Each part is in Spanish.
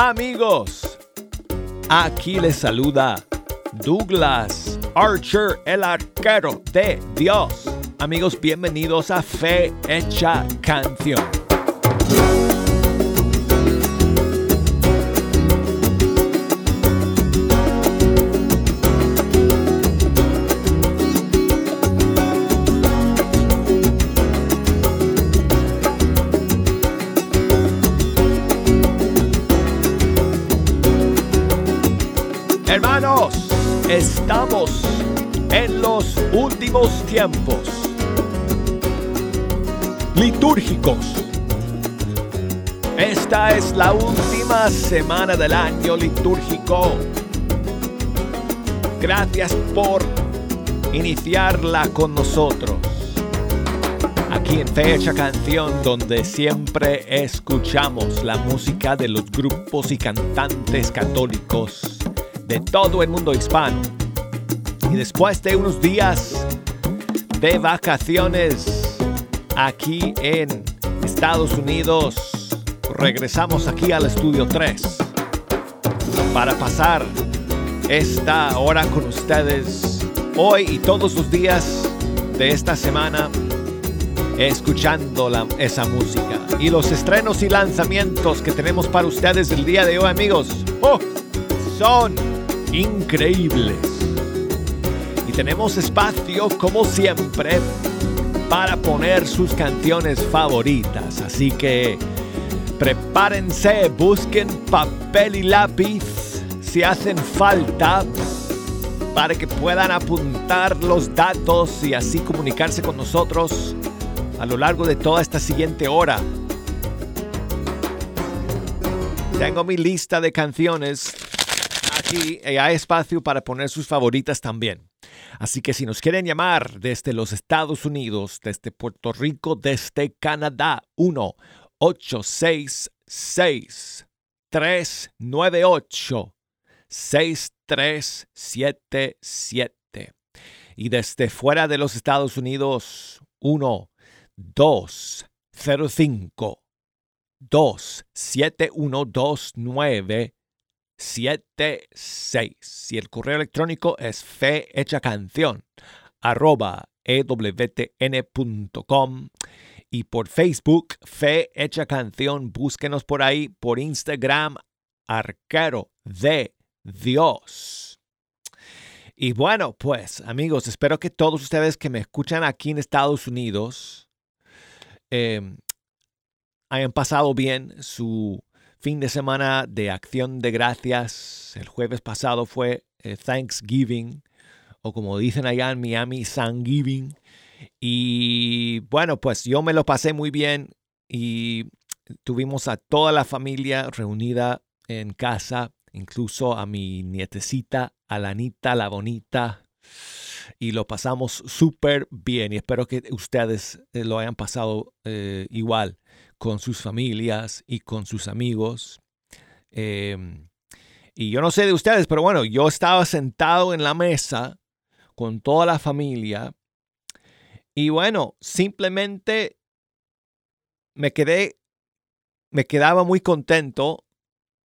Amigos. Aquí les saluda Douglas Archer, el arquero de Dios. Amigos, bienvenidos a Fe Hecha Canción. Estamos en los últimos tiempos litúrgicos. Esta es la última semana del año litúrgico. Gracias por iniciarla con nosotros. Aquí en Fecha Canción, donde siempre escuchamos la música de los grupos y cantantes católicos de todo el mundo hispano. Y después de unos días de vacaciones aquí en Estados Unidos, regresamos aquí al estudio 3 para pasar esta hora con ustedes hoy y todos los días de esta semana escuchando la, esa música y los estrenos y lanzamientos que tenemos para ustedes el día de hoy amigos oh, son increíbles. Y tenemos espacio, como siempre, para poner sus canciones favoritas. Así que prepárense, busquen papel y lápiz si hacen falta para que puedan apuntar los datos y así comunicarse con nosotros a lo largo de toda esta siguiente hora. Tengo mi lista de canciones aquí hay espacio para poner sus favoritas también. Así que si nos quieren llamar desde los Estados Unidos, desde Puerto Rico, desde Canadá, 1 866 398 6377 y desde fuera de los Estados Unidos 1 205 27129 76. Y el correo electrónico es fe canción arroba ewtn.com y por Facebook, Fe Hecha Canción, búsquenos por ahí, por Instagram, Arquero de Dios. Y bueno, pues amigos, espero que todos ustedes que me escuchan aquí en Estados Unidos em, hayan pasado bien su fin de semana de acción de gracias. El jueves pasado fue eh, Thanksgiving, o como dicen allá en Miami, Thanksgiving. Y bueno, pues yo me lo pasé muy bien y tuvimos a toda la familia reunida en casa, incluso a mi nietecita, Alanita la Bonita. Y lo pasamos súper bien y espero que ustedes eh, lo hayan pasado eh, igual con sus familias y con sus amigos. Em, y yo no sé de ustedes, pero bueno, yo estaba sentado en la mesa con toda la familia y bueno, simplemente me quedé, me quedaba muy contento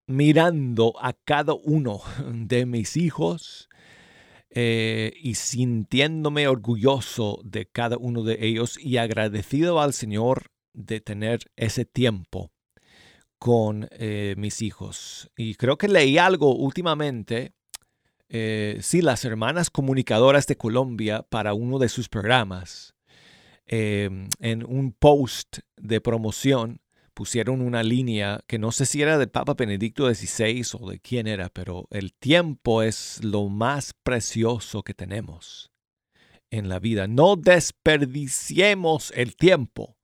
mirando a cada uno de mis hijos eh, y sintiéndome orgulloso de cada uno de ellos y agradecido al Señor de tener ese tiempo con eh, mis hijos. Y creo que leí algo últimamente, eh, sí, las hermanas comunicadoras de Colombia para uno de sus programas, em, en un post de promoción pusieron una línea que no sé si era del Papa Benedicto XVI o de quién era, pero el tiempo es lo más precioso que tenemos en la vida. No desperdiciemos el tiempo.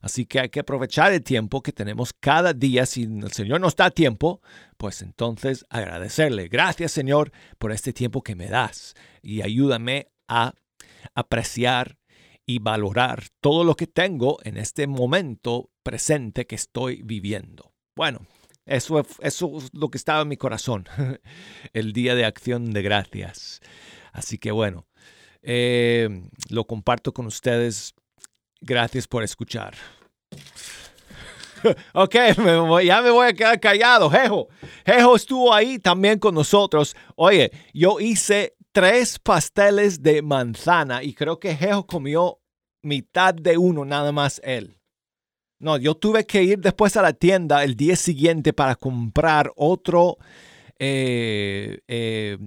Así que hay que aprovechar el tiempo que tenemos cada día. Si el Señor nos da tiempo, pues entonces agradecerle. Gracias Señor por este tiempo que me das y ayúdame a apreciar y valorar todo lo que tengo en este momento presente que estoy viviendo. Bueno, eso, eso es lo que estaba en mi corazón el día de acción de gracias. Así que bueno, eh, lo comparto con ustedes Gracias por escuchar. ok, ya me voy a quedar callado. Jejo, Jejo estuvo ahí también con nosotros. Oye, yo hice tres pasteles de manzana y creo que Jejo comió mitad de uno nada más él. No, yo tuve que ir después a la tienda el día siguiente para comprar otro, eh, eh,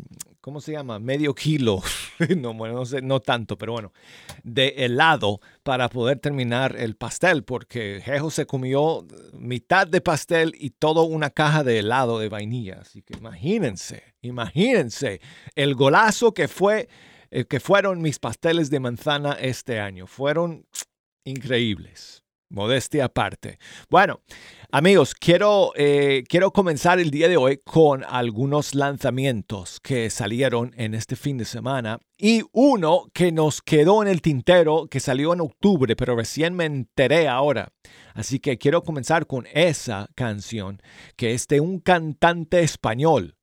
¿cómo se llama? Medio kilo, no, bueno, no, sé, no tanto, pero bueno, de helado para poder terminar el pastel, porque Jejo se comió mitad de pastel y toda una caja de helado de vainilla. Así que imagínense, imagínense el golazo que fue, eh, que fueron mis pasteles de manzana este año. Fueron increíbles. Modestia aparte. Bueno, amigos, quiero, eh, quiero comenzar el día de hoy con algunos lanzamientos que salieron en este fin de semana y uno que nos quedó en el tintero que salió en octubre, pero recién me enteré ahora. Así que quiero comenzar con esa canción que es de un cantante español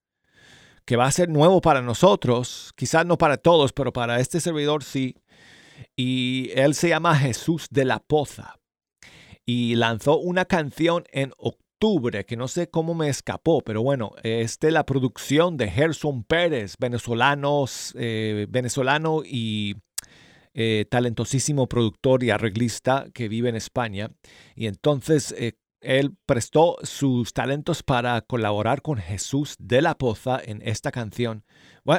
que va a ser nuevo para nosotros, quizás no para todos, pero para este servidor sí. Y él se llama Jesús de la Poza y lanzó una canción en octubre que no sé cómo me escapó, pero bueno, es la producción de Gerson Pérez, venezolanos, eh, venezolano y eh, talentosísimo productor y arreglista que vive en España. Y entonces eh, él prestó sus talentos para colaborar con Jesús de la Poza en esta canción.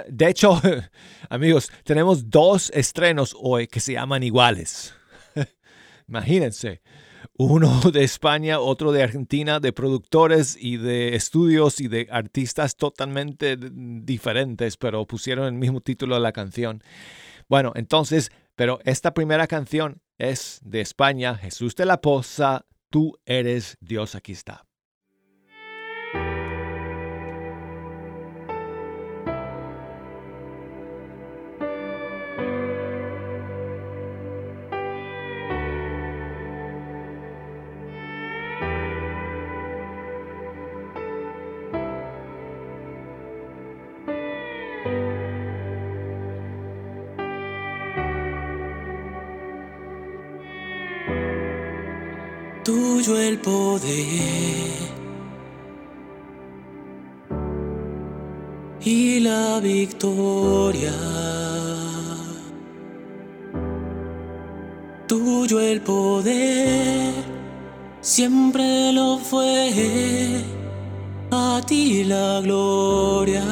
De hecho, amigos, tenemos dos estrenos hoy que se llaman iguales. Imagínense uno de España, otro de Argentina, de productores y de estudios y de artistas totalmente diferentes, pero pusieron el mismo título de la canción. Bueno, entonces, pero esta primera canción es de España, Jesús de la Poza, tú eres Dios, aquí está. Y la victoria. Tuyo el poder, siempre lo fue, a ti la gloria.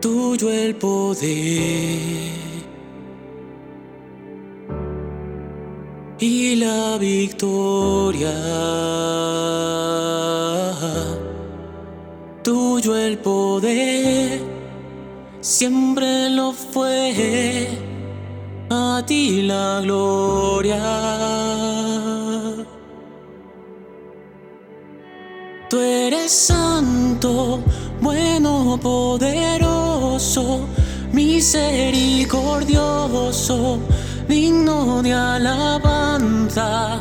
Tuyo el poder victoria. Tuyo el poder, siempre lo fue, a ti la gloria. Tú eres santo, bueno, poderoso, misericordioso digno de alabanza.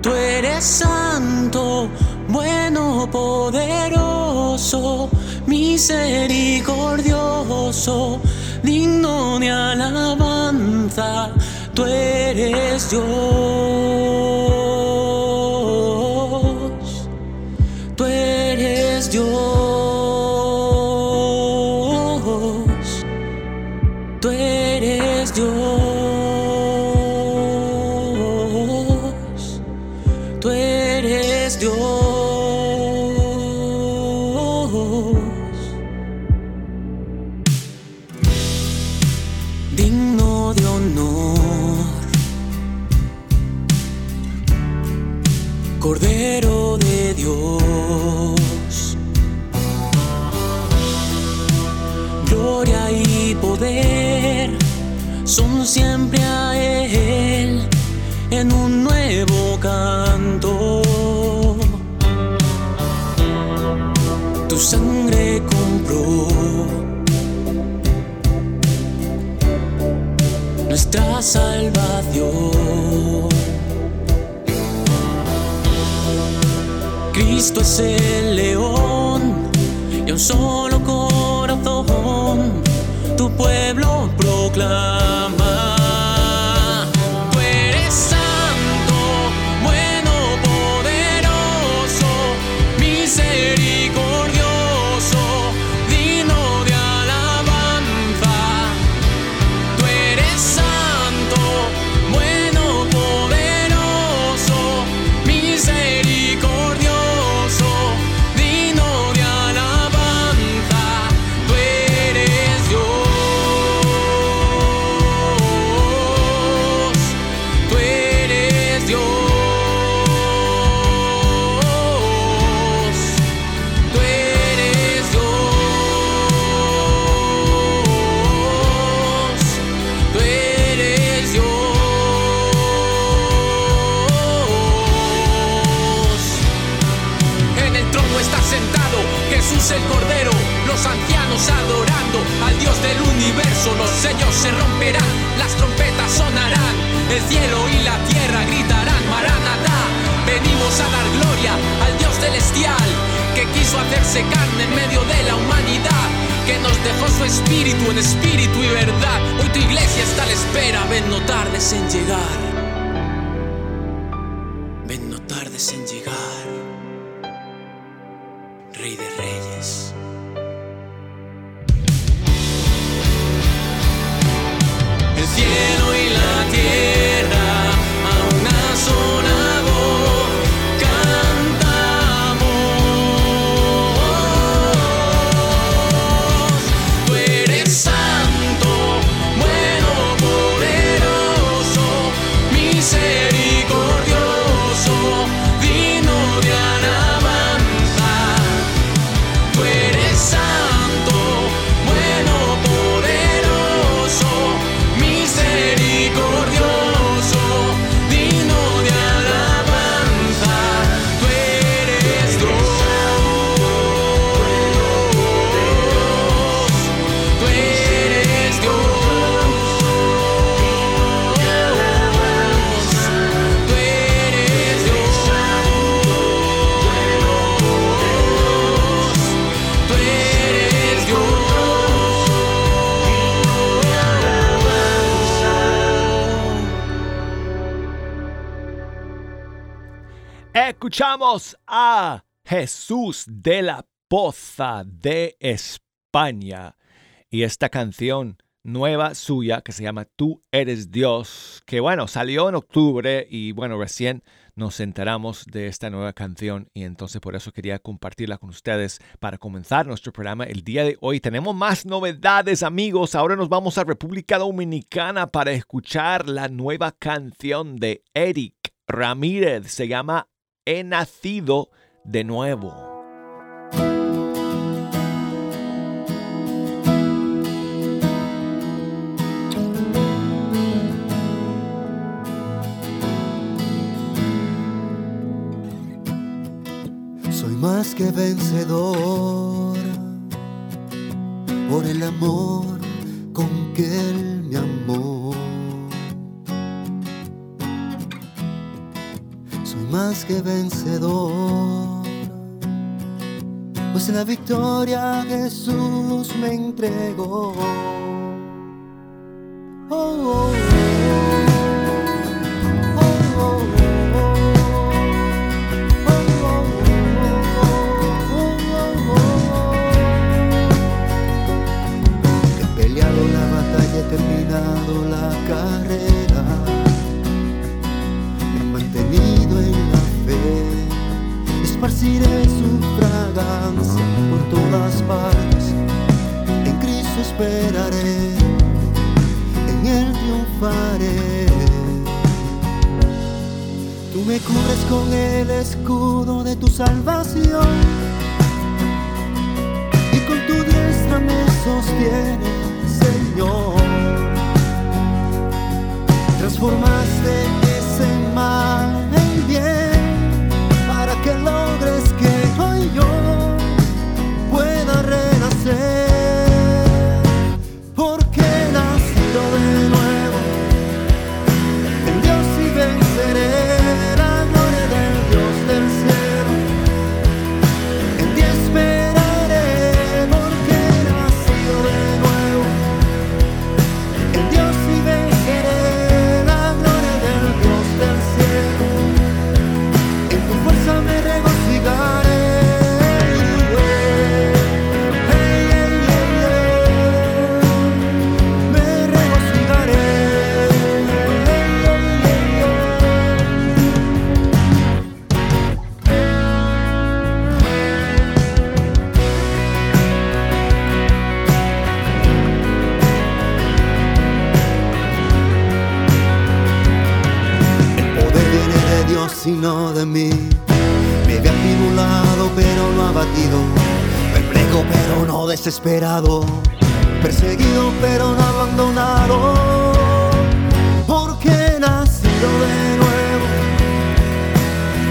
Tú eres santo, bueno, poderoso, misericordioso, digno de alabanza. Tú eres Dios. Un solo corazón. Tu pueblo Escuchamos a Jesús de la Poza de España. Y esta canción nueva suya que se llama Tú eres Dios, que bueno, salió en octubre y bueno, recién nos enteramos de esta nueva canción y entonces por eso quería compartirla con ustedes para comenzar nuestro programa el día de hoy. Tenemos más novedades amigos, ahora nos vamos a República Dominicana para escuchar la nueva canción de Eric Ramírez, se llama He nacido de nuevo. Soy más que vencedor por el amor con que Él me amó. Más que vencedor, pues la victoria Jesús me entregó. Oh. Oh, en Él triunfaré. Tú me cubres con el escudo de tu salvación y con tu diestra me sostienes, Señor. Transformaste ese mal en bien para que logres que hoy yo pueda renacer. De Dios y no de mí. Me ve atribulado pero no abatido. Perplejo pero no desesperado. Perseguido pero no abandonado. Porque he nacido de nuevo.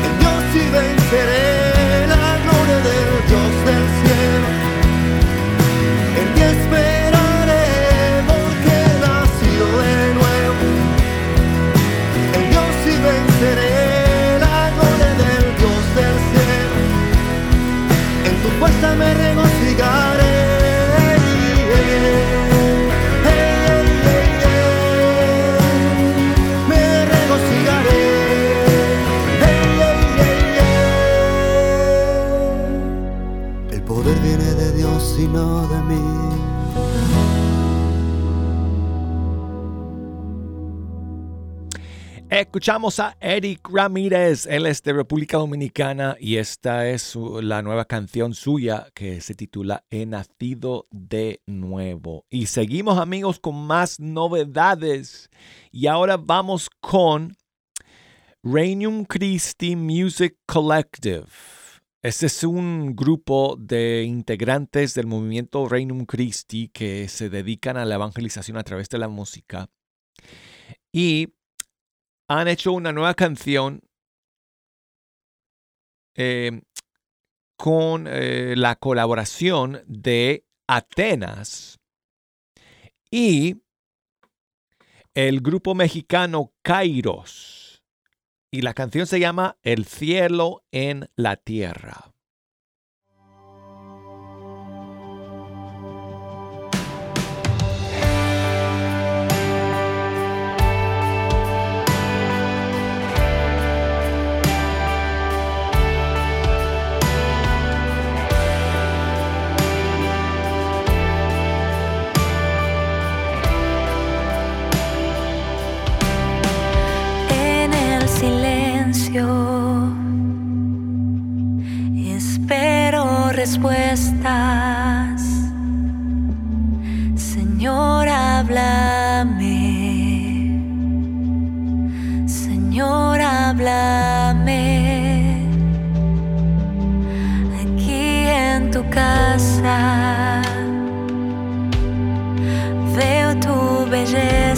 En Dios y venceré fuerza me Escuchamos a Eric Ramírez, él es de República Dominicana y esta es la nueva canción suya que se titula He nacido de nuevo. Y seguimos amigos con más novedades y ahora vamos con Regnum Christi Music Collective. Este es un grupo de integrantes del movimiento Regnum Christi que se dedican a la evangelización a través de la música. Y han hecho una nueva canción eh, con eh, la colaboración de Atenas y el grupo mexicano Kairos. Y la canción se llama El cielo en la tierra. Respuestas. Señor, háblame. Señor, háblame. Aquí en tu casa veo tu belleza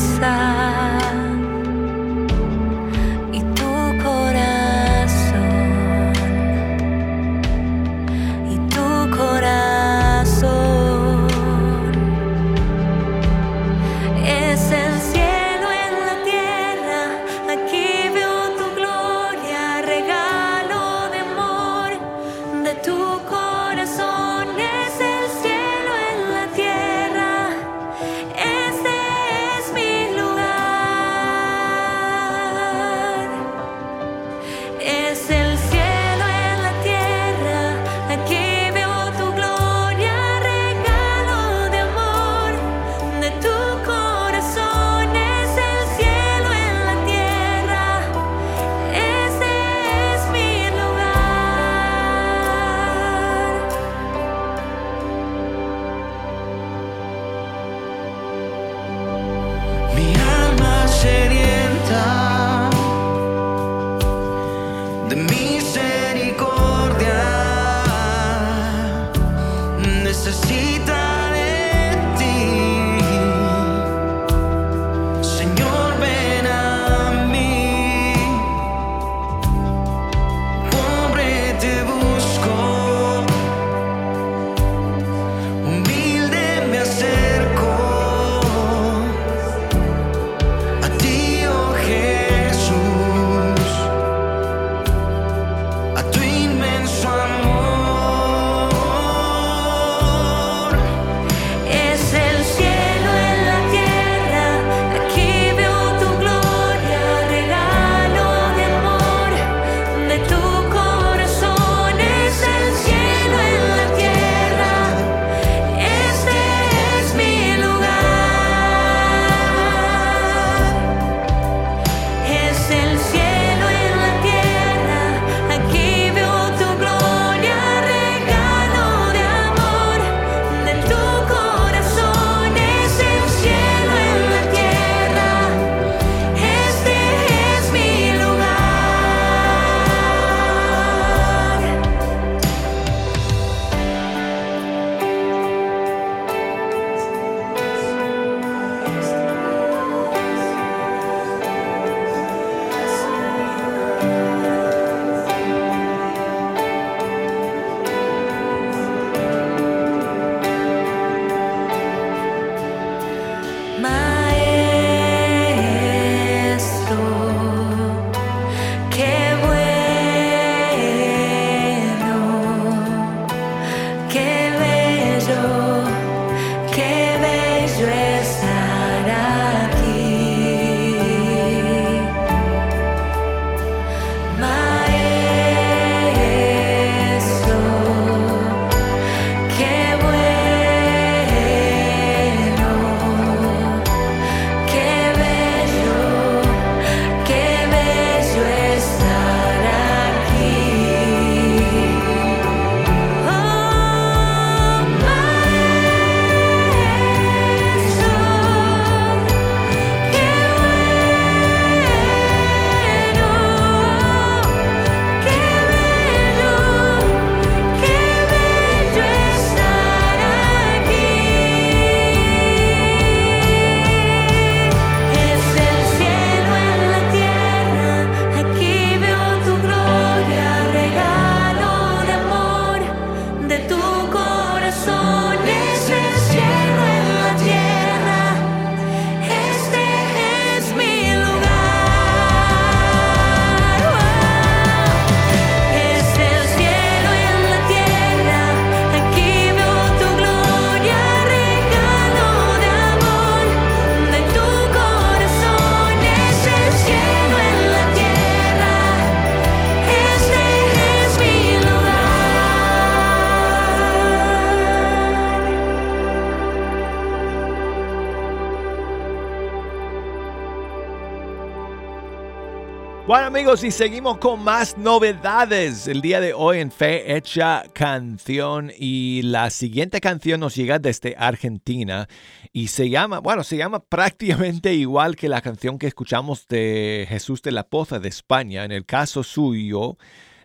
Bueno amigos, y seguimos con más novedades el día de hoy en Fe Hecha Canción y la siguiente canción nos llega desde Argentina y se llama, bueno, se llama prácticamente igual que la canción que escuchamos de Jesús de la Poza de España. En el caso suyo,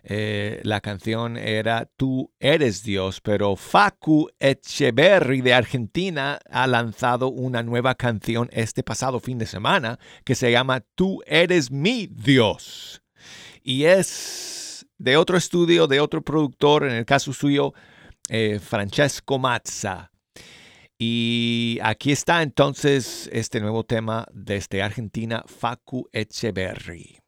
eh, la canción era Tú eres Dios, pero Facu Echeverry de Argentina ha lanzado una nueva canción este pasado fin de semana que se llama Tú eres mi Dios. Y es de otro estudio, de otro productor, en el caso suyo, eh, Francesco Mazza. Y aquí está entonces este nuevo tema desde Argentina, Facu Echeverry.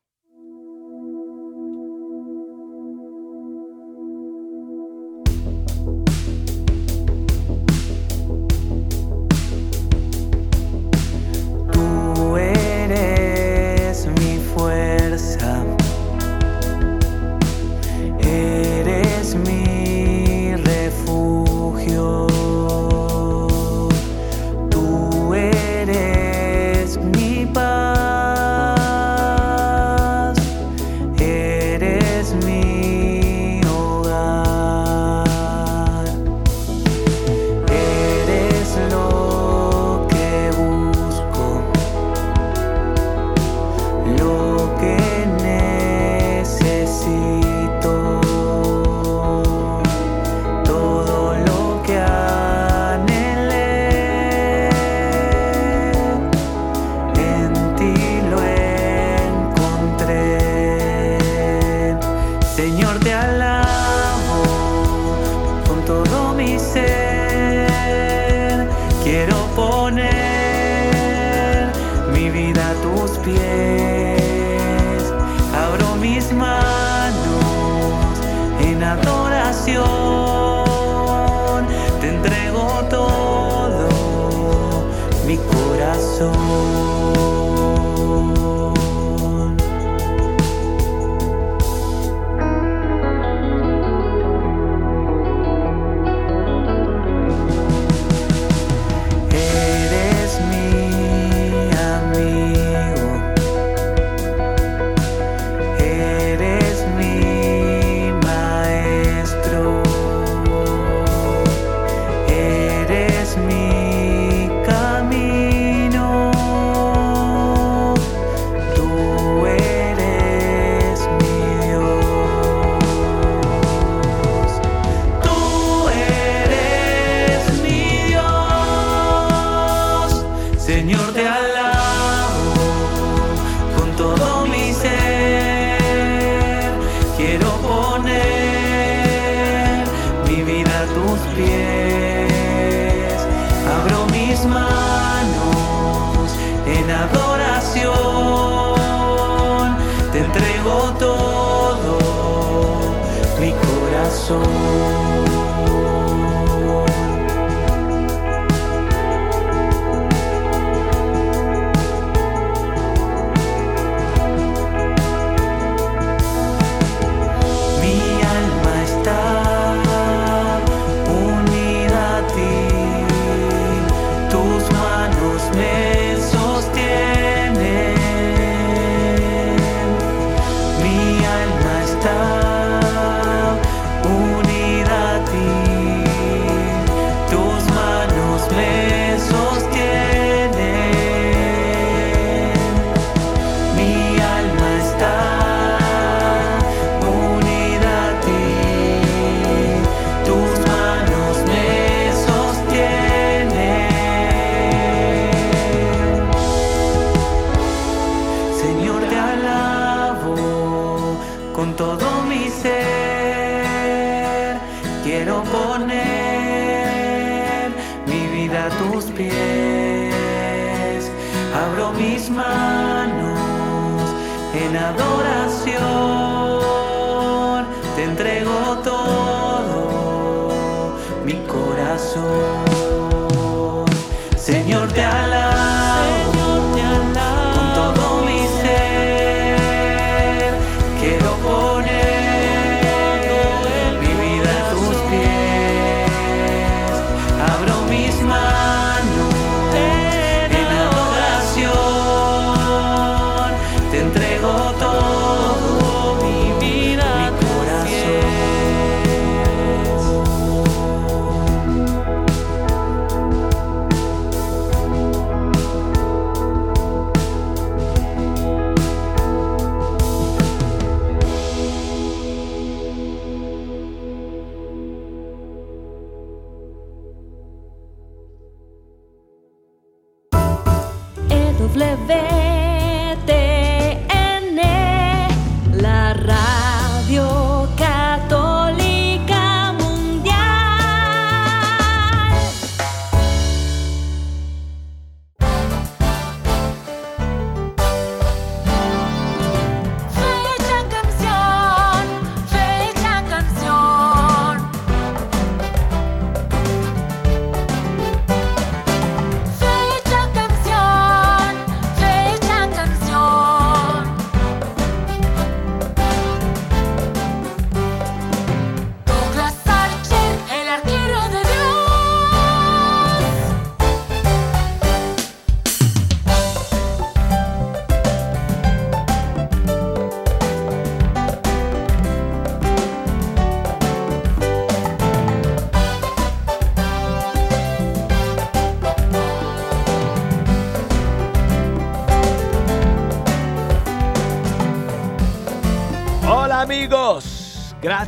Corazón.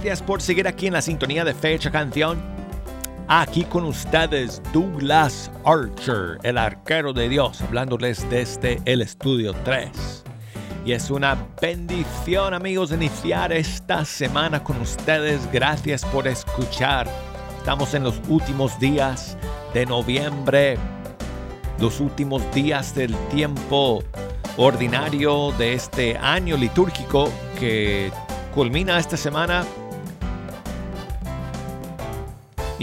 Gracias por seguir aquí en la sintonía de Fecha Canción. Aquí con ustedes Douglas Archer, el arquero de Dios, hablándoles desde el estudio 3. Y es una bendición amigos iniciar esta semana con ustedes. Gracias por escuchar. Estamos en los últimos días de noviembre, los últimos días del tiempo ordinario de este año litúrgico que culmina esta semana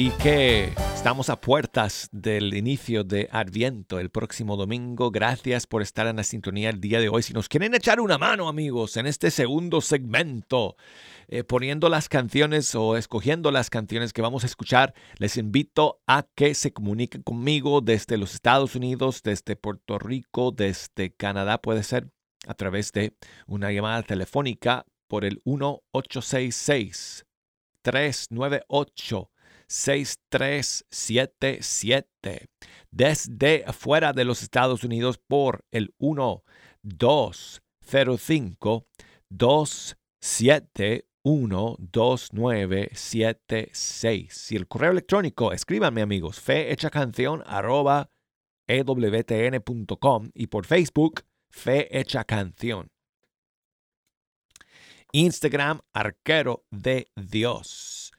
y que estamos a puertas del inicio de Adviento el próximo domingo. Gracias por estar en la sintonía el día de hoy. Si nos quieren echar una mano, amigos, en este segundo segmento, eh, poniendo las canciones o escogiendo las canciones que vamos a escuchar, les invito a que se comuniquen conmigo desde los Estados Unidos, desde Puerto Rico, desde Canadá, puede ser a través de una llamada telefónica por el 1866 398 6377 desde afuera de los Estados Unidos por el 1205 271 2976 y el correo electrónico escríbanme amigos fe hecha canción arroba ewtn.com y por Facebook fe hecha canción Instagram arquero de Dios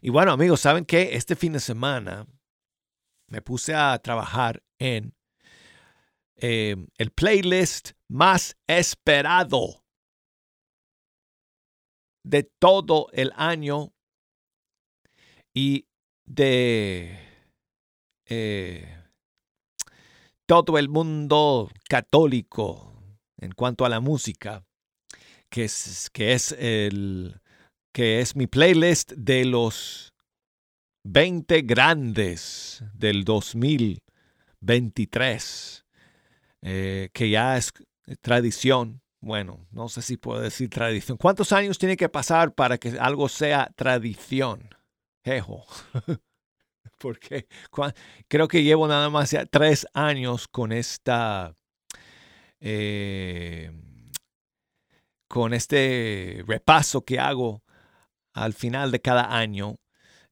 y bueno, amigos, ¿saben qué? Este fin de semana me puse a trabajar en eh, el playlist más esperado de todo el año y de eh, todo el mundo católico en cuanto a la música, que es, que es el que es mi playlist de los 20 grandes del 2023, eh, que ya es tradición. Bueno, no sé si puedo decir tradición. ¿Cuántos años tiene que pasar para que algo sea tradición? Jejo. Porque creo que llevo nada más ya tres años con esta... eh, con este repaso que hago al final de cada año,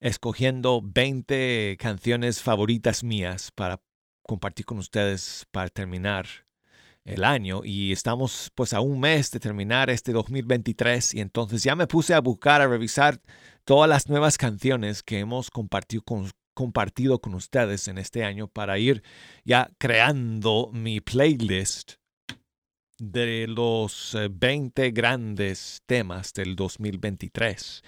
escogiendo 20 canciones favoritas mías para compartir con ustedes para terminar el año. Y estamos pues a un mes de terminar este 2023 y entonces ya me puse a buscar, a revisar todas las nuevas canciones que hemos compartido con, compartido con ustedes en este año para ir ya creando mi playlist de los eh, 20 grandes temas del 2023.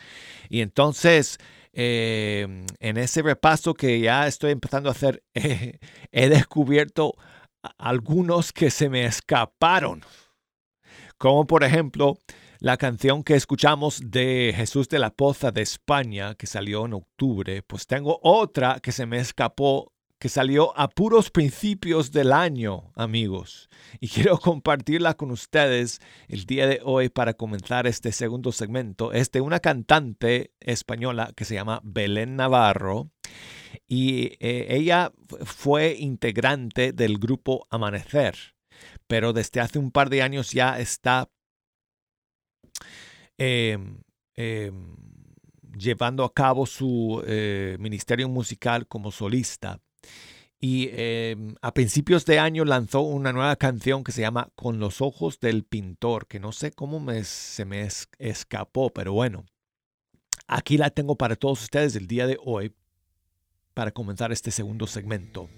Y entonces, eh, en ese repaso que ya estoy empezando a hacer, eh, he descubierto algunos que se me escaparon. Como por ejemplo, la canción que escuchamos de Jesús de la Poza de España, que salió en octubre, pues tengo otra que se me escapó, que salió a puros principios del año, amigos. Y quiero compartirla con ustedes el día de hoy para comenzar este segundo segmento. Es de una cantante española que se llama Belén Navarro. Y eh, ella fu- fue integrante del grupo Amanecer, pero desde hace un par de años ya está em, em, llevando a cabo su eh, ministerio musical como solista y em, a principios de año lanzó una nueva canción que se llama Con los ojos del pintor, que no sé cómo me, se me es, escapó, pero bueno, aquí la tengo para todos ustedes el día de hoy para comenzar este segundo segmento.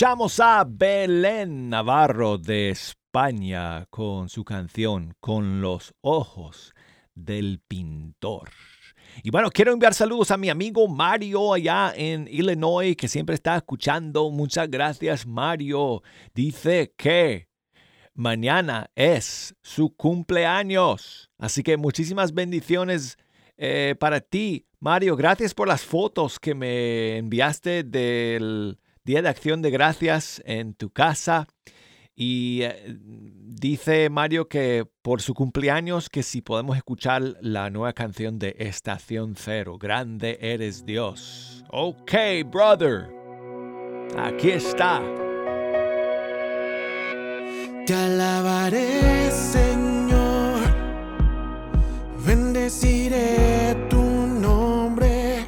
Escuchamos a Belén Navarro de España con su canción Con los ojos del pintor. Y bueno, quiero enviar saludos a mi amigo Mario allá en Illinois que siempre está escuchando. Muchas gracias Mario. Dice que mañana es su cumpleaños. Así que muchísimas bendiciones eh, para ti, Mario. Gracias por las fotos que me enviaste del Día de Acción de Gracias en tu casa. Y eh, dice Mario que por su cumpleaños que si podemos escuchar la nueva canción de Estación Cero, Grande eres Dios. Ok, brother. Aquí está. Te alabaré, Señor, bendeciré tu nombre.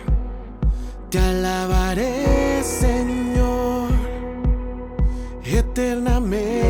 Te alabaré, eternamente.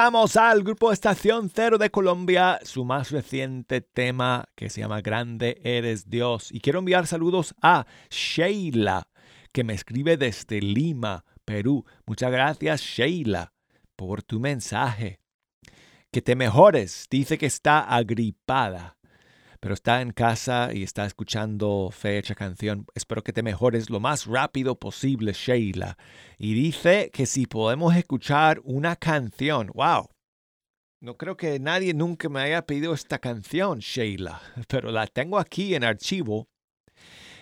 Escuchamos al grupo Estación Cero de Colombia, su más reciente tema que se llama Grande Eres Dios. Y quiero enviar saludos a Sheila, que me escribe desde Lima, Perú. Muchas gracias, Sheila, por tu mensaje. Que te mejores. Dice que está agripada, pero está en casa y está escuchando fecha canción. Espero que te mejores lo más rápido posible, Sheila. Y dice que si podemos escuchar una canción. ¡Wow! No creo que nadie nunca me haya pedido esta canción, Sheila, pero la tengo aquí en archivo.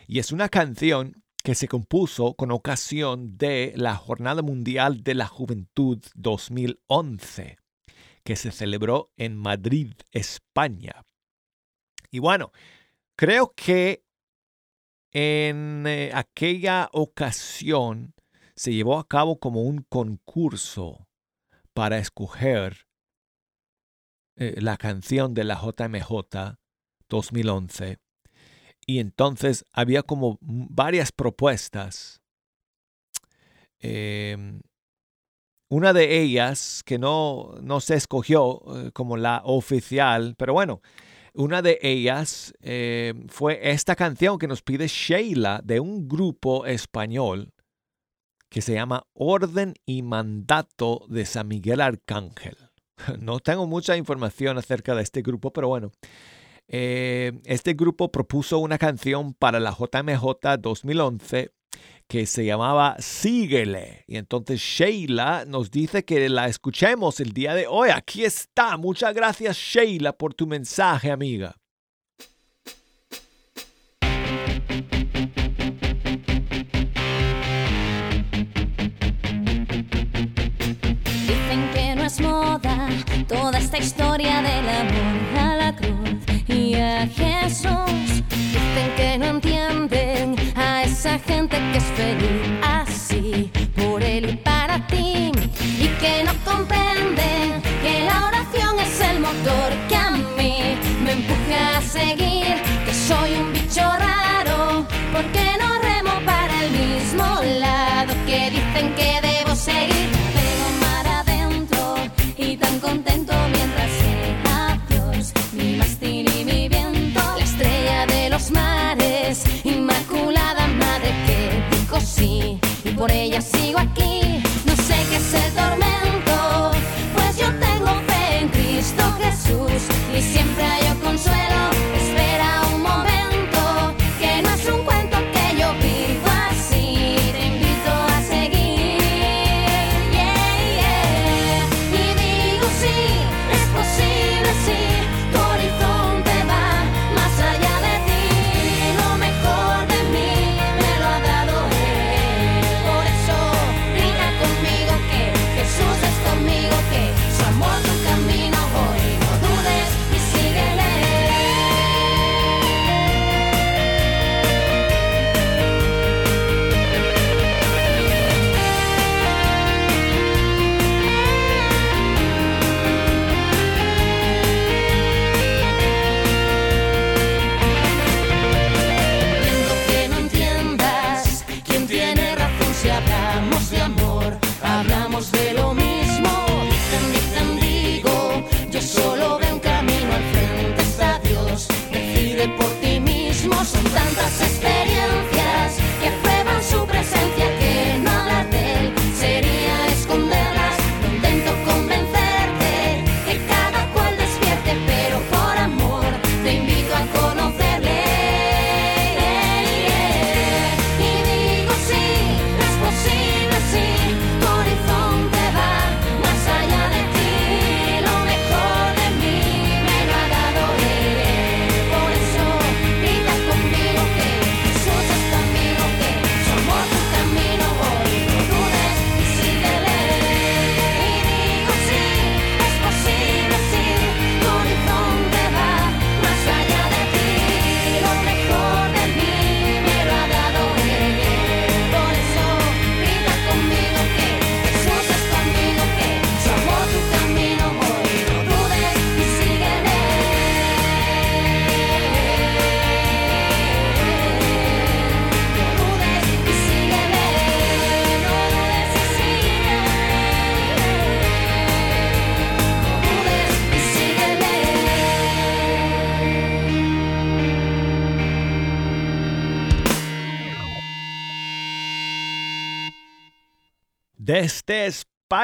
Y es una canción que se compuso con ocasión de la Jornada Mundial de la Juventud 2011, que se celebró en Madrid, España. Y bueno, creo que en eh, aquella ocasión se llevó a cabo como un concurso para escoger eh, la canción de la JMJ 2011. Y entonces había como varias propuestas. Em, una de ellas que no, no se escogió eh, como la oficial, pero bueno, una de ellas eh, fue esta canción que nos pide Sheila de un grupo español que se llama Orden y Mandato de San Miguel Arcángel. No tengo mucha información acerca de este grupo, pero bueno, eh, este grupo propuso una canción para la JMJ 2011 que se llamaba Síguele. Y entonces Sheila nos dice que la escuchemos el día de hoy. Aquí está. Muchas gracias Sheila por tu mensaje, amiga. Dicen que no es moda toda esta historia del amor a la cruz y a Jesús. Dicen que no entienden a esa gente que es feliz así, por él y para ti. Y que no comprenden que la oración es el motor que a mí me empuja a seguir. Que soy un bicho raro, porque no por ella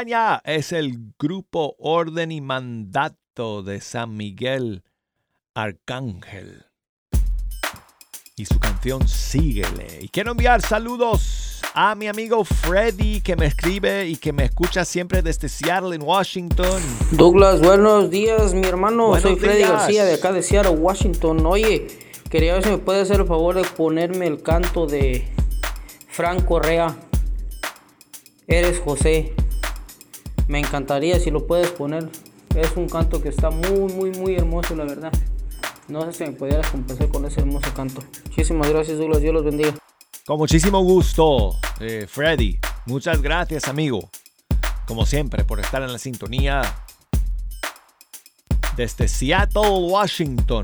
España es el grupo Orden y Mandato de San Miguel Arcángel. Y su canción Síguele. Y quiero enviar saludos a mi amigo Freddy que me escribe y que me escucha siempre desde Seattle en Washington. Douglas, buenos días, mi hermano. Buenos Soy Freddy. García de acá de Seattle, Washington. Oye, quería ver si me puede hacer el favor de ponerme el canto de Frank Correa. Eres José. Me encantaría si lo puedes poner. Es un canto que está muy, muy, muy hermoso, la verdad. No sé si me pudieras complacer con ese hermoso canto. Muchísimas gracias, Douglas. Dios los bendiga. Con muchísimo gusto, eh, Freddy. Muchas gracias, amigo. Como siempre, por estar en la sintonía. Desde Seattle, Washington.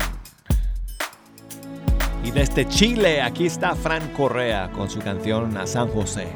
Y desde Chile, aquí está Fran Correa con su canción A San José.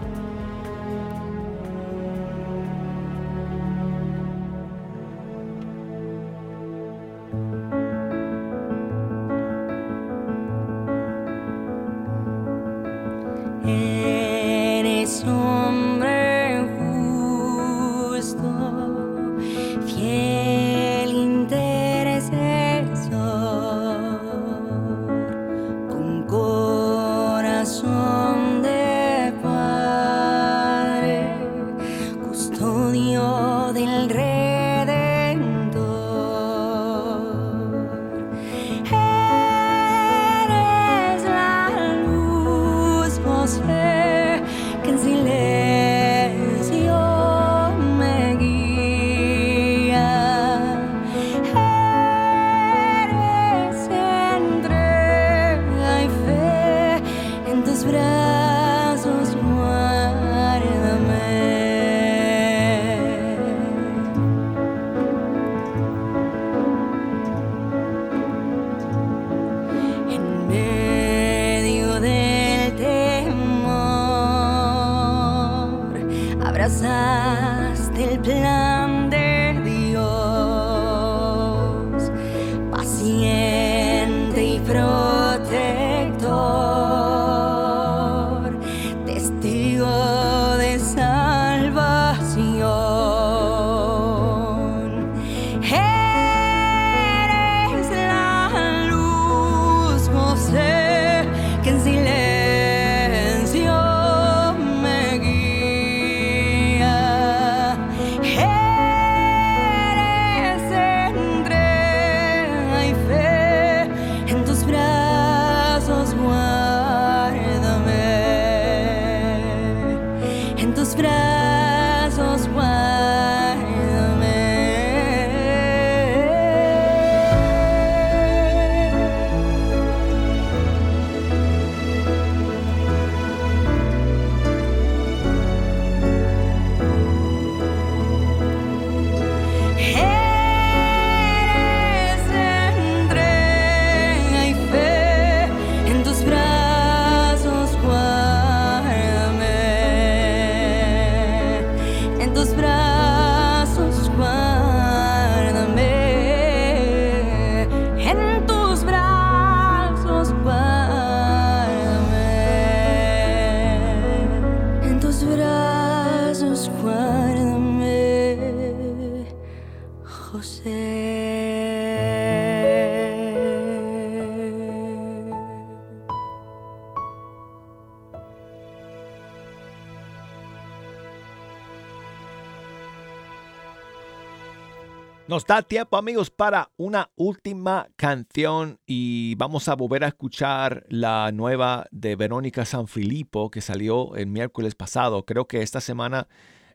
Tiempo, amigos, para una última canción y vamos a volver a escuchar la nueva de Verónica Sanfilippo que salió el miércoles pasado. Creo que esta semana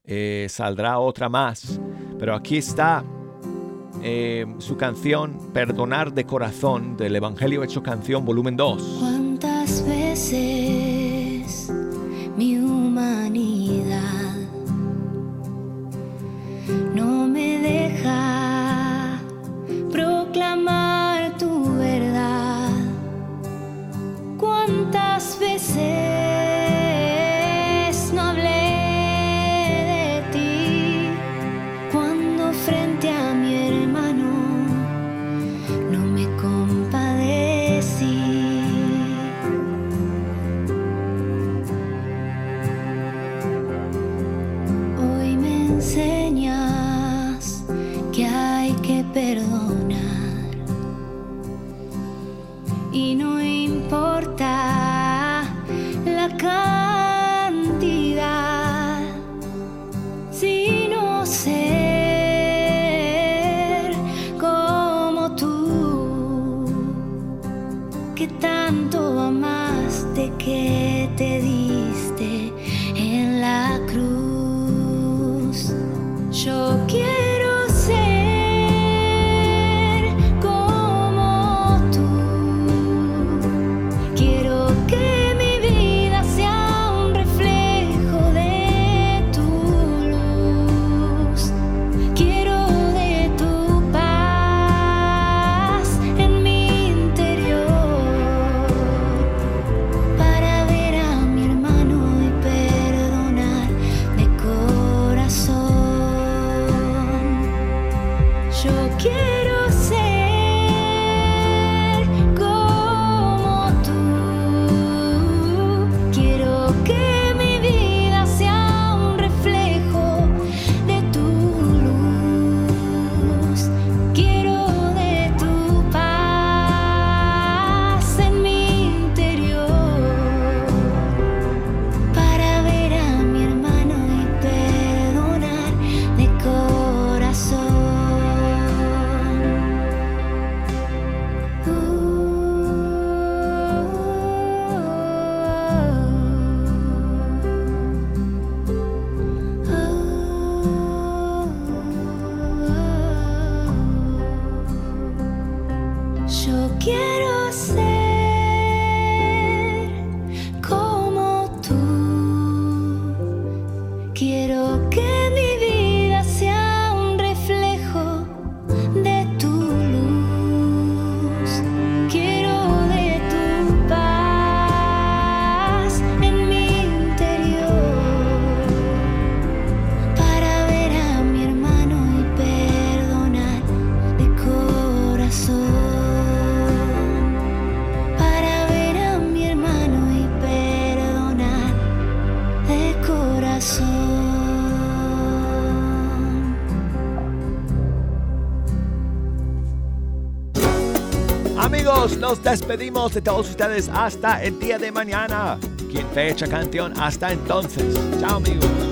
eh, saldrá otra más. Pero aquí está eh, su canción Perdonar de Corazón del Evangelio Hecho Canción, volumen 2. ¿Cuántas veces quiero ser. de todos ustedes hasta el día de mañana. Quien fecha canción hasta entonces. Chao amigos.